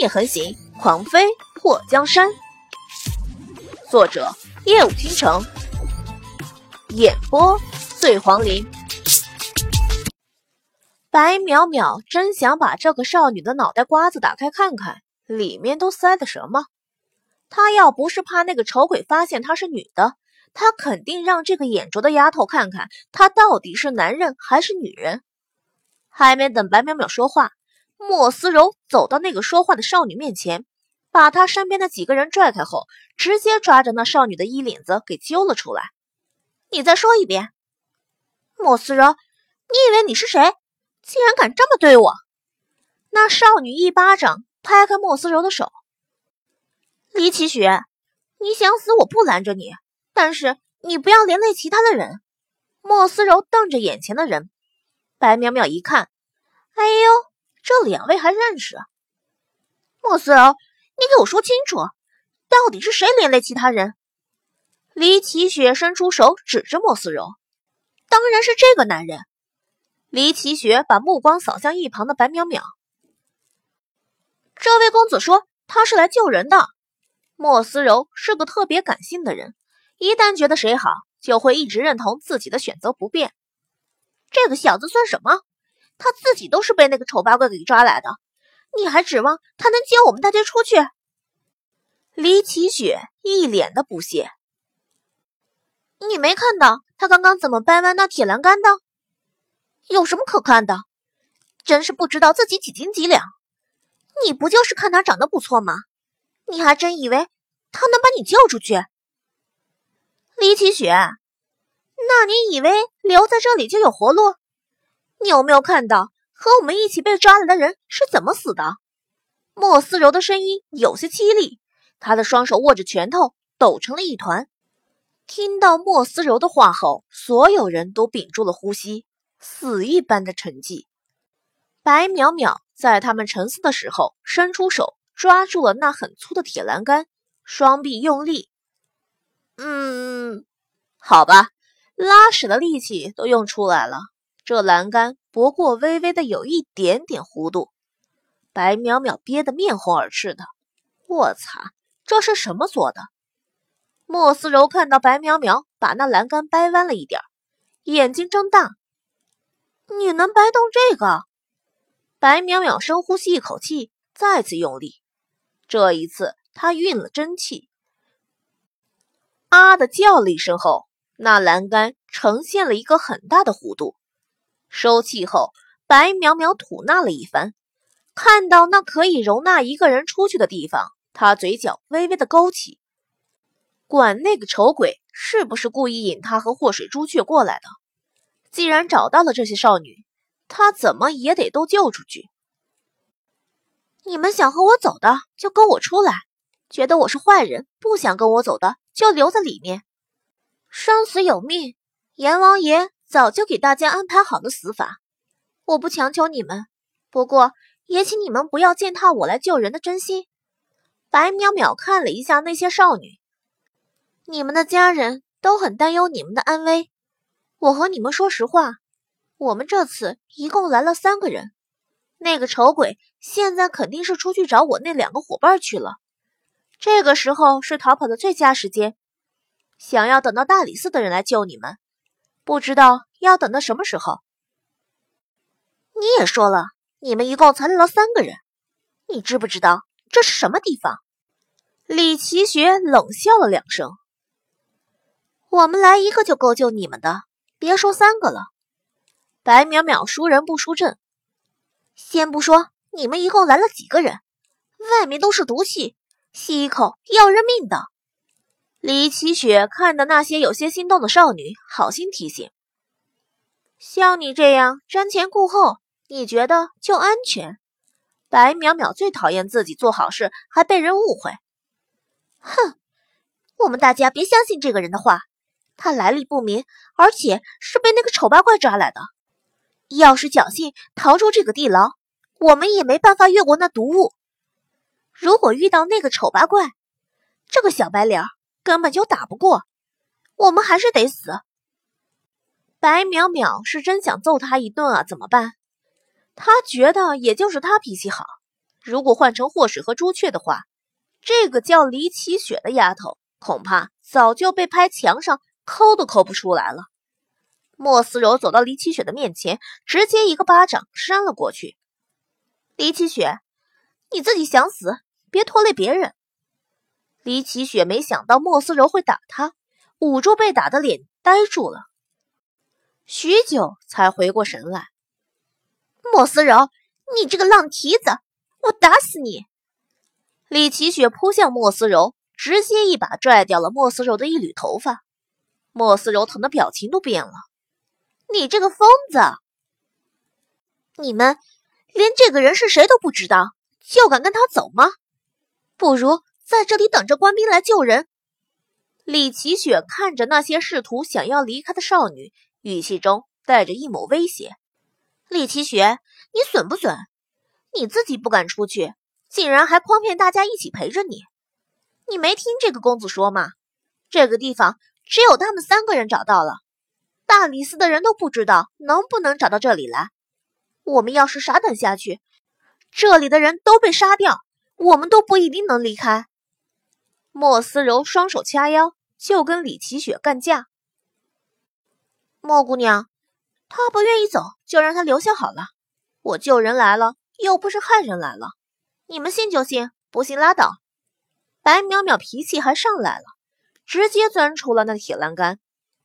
夜横行，狂飞破江山。作者：夜舞倾城，演播：醉黄林。白淼淼真想把这个少女的脑袋瓜子打开看看，里面都塞的什么。她要不是怕那个丑鬼发现她是女的，她肯定让这个眼拙的丫头看看她到底是男人还是女人。还没等白淼淼说话。莫思柔走到那个说话的少女面前，把她身边的几个人拽开后，直接抓着那少女的衣领子给揪了出来。你再说一遍，莫思柔，你以为你是谁？竟然敢这么对我！那少女一巴掌拍开莫思柔的手。李奇雪，你想死我不拦着你，但是你不要连累其他的人。莫思柔瞪着眼前的人，白淼淼一看，哎呦！这两位还认识？莫思柔，你给我说清楚，到底是谁连累其他人？李奇雪伸出手指着莫思柔，当然是这个男人。李奇雪把目光扫向一旁的白淼淼，这位公子说他是来救人的。莫思柔是个特别感性的人，一旦觉得谁好，就会一直认同自己的选择不变。这个小子算什么？他自己都是被那个丑八怪给抓来的，你还指望他能接我们大家出去？李奇雪一脸的不屑。你没看到他刚刚怎么掰弯那铁栏杆的？有什么可看的？真是不知道自己几斤几两。你不就是看他长得不错吗？你还真以为他能把你救出去？李奇雪，那你以为留在这里就有活路？你有没有看到和我们一起被抓来的人是怎么死的？莫思柔的声音有些凄厉，她的双手握着拳头，抖成了一团。听到莫思柔的话后，所有人都屏住了呼吸，死一般的沉寂。白淼淼在他们沉思的时候，伸出手抓住了那很粗的铁栏杆，双臂用力。嗯，好吧，拉屎的力气都用出来了。这栏杆不过微微的有一点点弧度，白淼淼憋得面红耳赤的。我擦，这是什么做的？莫思柔看到白淼淼把那栏杆掰弯了一点，眼睛睁大。你能掰动这个？白淼淼深呼吸一口气，再次用力。这一次，她运了真气，啊的叫了一声后，那栏杆呈现了一个很大的弧度。收气后，白淼淼吐纳了一番，看到那可以容纳一个人出去的地方，他嘴角微微的勾起。管那个丑鬼是不是故意引他和祸水朱雀过来的？既然找到了这些少女，他怎么也得都救出去。你们想和我走的，就跟我出来；觉得我是坏人，不想跟我走的，就留在里面。生死有命，阎王爷。早就给大家安排好的死法，我不强求你们，不过也请你们不要践踏我来救人的真心。白淼淼看了一下那些少女，你们的家人都很担忧你们的安危。我和你们说实话，我们这次一共来了三个人，那个丑鬼现在肯定是出去找我那两个伙伴去了。这个时候是逃跑的最佳时间，想要等到大理寺的人来救你们。不知道要等到什么时候。你也说了，你们一共才来了三个人，你知不知道这是什么地方？李奇学冷笑了两声。我们来一个就够救你们的，别说三个了。白淼淼输人不输阵。先不说你们一共来了几个人，外面都是毒气，吸一口要人命的。李奇雪看到那些有些心动的少女，好心提醒：“像你这样瞻前顾后，你觉得就安全？”白淼淼最讨厌自己做好事还被人误会。哼，我们大家别相信这个人的话，他来历不明，而且是被那个丑八怪抓来的。要是侥幸逃出这个地牢，我们也没办法越过那毒雾。如果遇到那个丑八怪，这个小白脸根本就打不过，我们还是得死。白淼淼是真想揍他一顿啊，怎么办？他觉得也就是他脾气好，如果换成祸水和朱雀的话，这个叫李启雪的丫头恐怕早就被拍墙上抠都抠不出来了。莫思柔走到李启雪的面前，直接一个巴掌扇了过去。李启雪，你自己想死，别拖累别人。李启雪没想到莫思柔会打他，捂住被打的脸，呆住了，许久才回过神来。莫思柔，你这个浪蹄子，我打死你！李启雪扑向莫思柔，直接一把拽掉了莫思柔的一缕头发。莫思柔疼的表情都变了。你这个疯子！你们连这个人是谁都不知道，就敢跟他走吗？不如在这里等着官兵来救人。李奇雪看着那些试图想要离开的少女，语气中带着一抹威胁。李奇雪，你损不损？你自己不敢出去，竟然还诓骗大家一起陪着你。你没听这个公子说吗？这个地方只有他们三个人找到了。大理寺的人都不知道能不能找到这里来。我们要是傻等下去，这里的人都被杀掉，我们都不一定能离开。莫思柔双手掐腰，就跟李奇雪干架。莫姑娘，他不愿意走，就让他留下好了。我救人来了，又不是害人来了。你们信就信，不信拉倒。白淼淼脾气还上来了，直接钻出了那铁栏杆。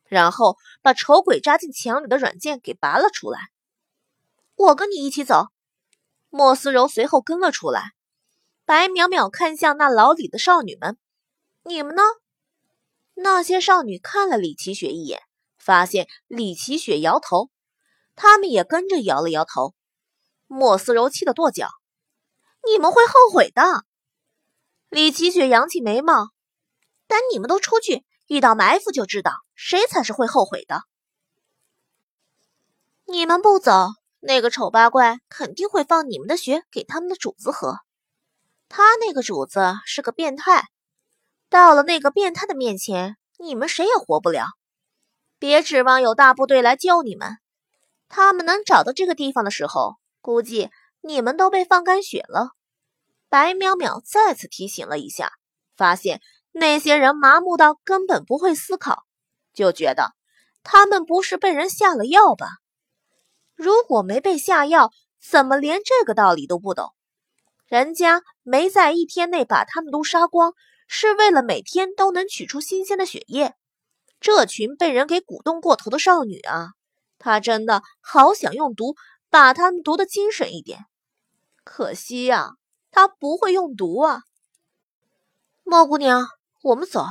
然后把丑鬼扎进墙里的软件给拔了出来。我跟你一起走。莫思柔随后跟了出来。白淼淼看向那牢里的少女们：“你们呢？”那些少女看了李奇雪一眼，发现李奇雪摇头，他们也跟着摇了摇头。莫思柔气得跺脚：“你们会后悔的。”李奇雪扬起眉毛：“等你们都出去。”遇到埋伏就知道谁才是会后悔的。你们不走，那个丑八怪肯定会放你们的血给他们的主子喝。他那个主子是个变态，到了那个变态的面前，你们谁也活不了。别指望有大部队来救你们，他们能找到这个地方的时候，估计你们都被放干血了。白淼淼再次提醒了一下，发现。那些人麻木到根本不会思考，就觉得他们不是被人下了药吧？如果没被下药，怎么连这个道理都不懂？人家没在一天内把他们都杀光，是为了每天都能取出新鲜的血液。这群被人给鼓动过头的少女啊，他真的好想用毒把他们毒得精神一点，可惜呀，他不会用毒啊，莫姑娘。我们走，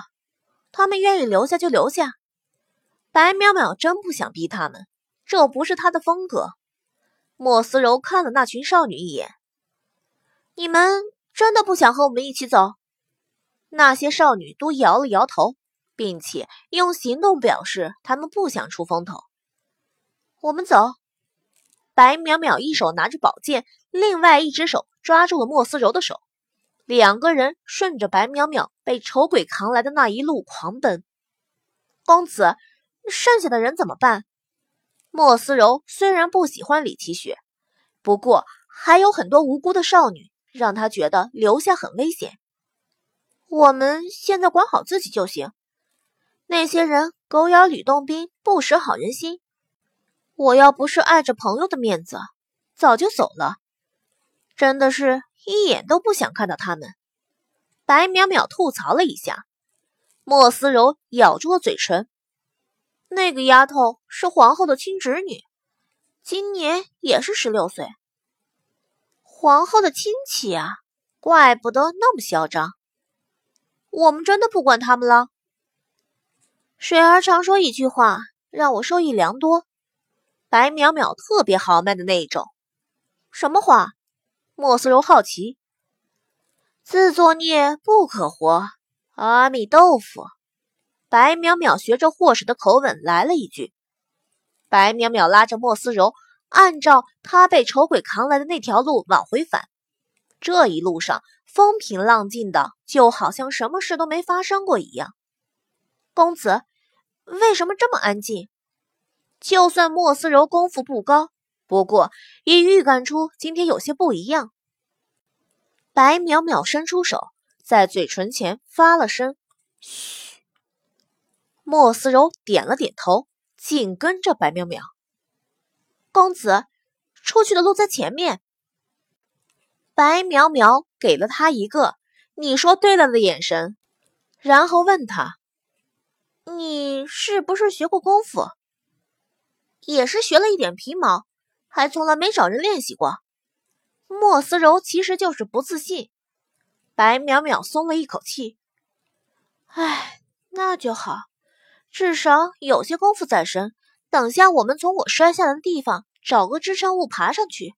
他们愿意留下就留下。白淼淼真不想逼他们，这不是她的风格。莫思柔看了那群少女一眼：“你们真的不想和我们一起走？”那些少女都摇了摇头，并且用行动表示他们不想出风头。我们走。白淼淼一手拿着宝剑，另外一只手抓住了莫思柔的手。两个人顺着白淼淼被丑鬼扛来的那一路狂奔。公子，剩下的人怎么办？莫思柔虽然不喜欢李奇雪，不过还有很多无辜的少女，让她觉得留下很危险。我们现在管好自己就行。那些人狗咬吕洞宾，不识好人心。我要不是碍着朋友的面子，早就走了。真的是。一眼都不想看到他们。白淼淼吐槽了一下，莫思柔咬住了嘴唇。那个丫头是皇后的亲侄女，今年也是十六岁。皇后的亲戚啊，怪不得那么嚣张。我们真的不管他们了。水儿常说一句话，让我受益良多。白淼淼特别豪迈的那一种。什么话？莫思柔好奇：“自作孽不可活，阿弥豆腐。”白淼淼学着祸水的口吻来了一句。白淼淼拉着莫思柔，按照他被丑鬼扛来的那条路往回返。这一路上风平浪静的，就好像什么事都没发生过一样。公子，为什么这么安静？就算莫思柔功夫不高。不过，也预感出今天有些不一样。白淼淼伸出手，在嘴唇前发了声“嘘”。莫思柔点了点头，紧跟着白淼淼。公子，出去的路在前面。白淼淼给了他一个“你说对了”的眼神，然后问他：“你是不是学过功夫？也是学了一点皮毛，还从来没找人练习过。”莫思柔其实就是不自信。白淼淼松了一口气：“哎，那就好，至少有些功夫在身。等下我们从我摔下来的地方找个支撑物爬上去。”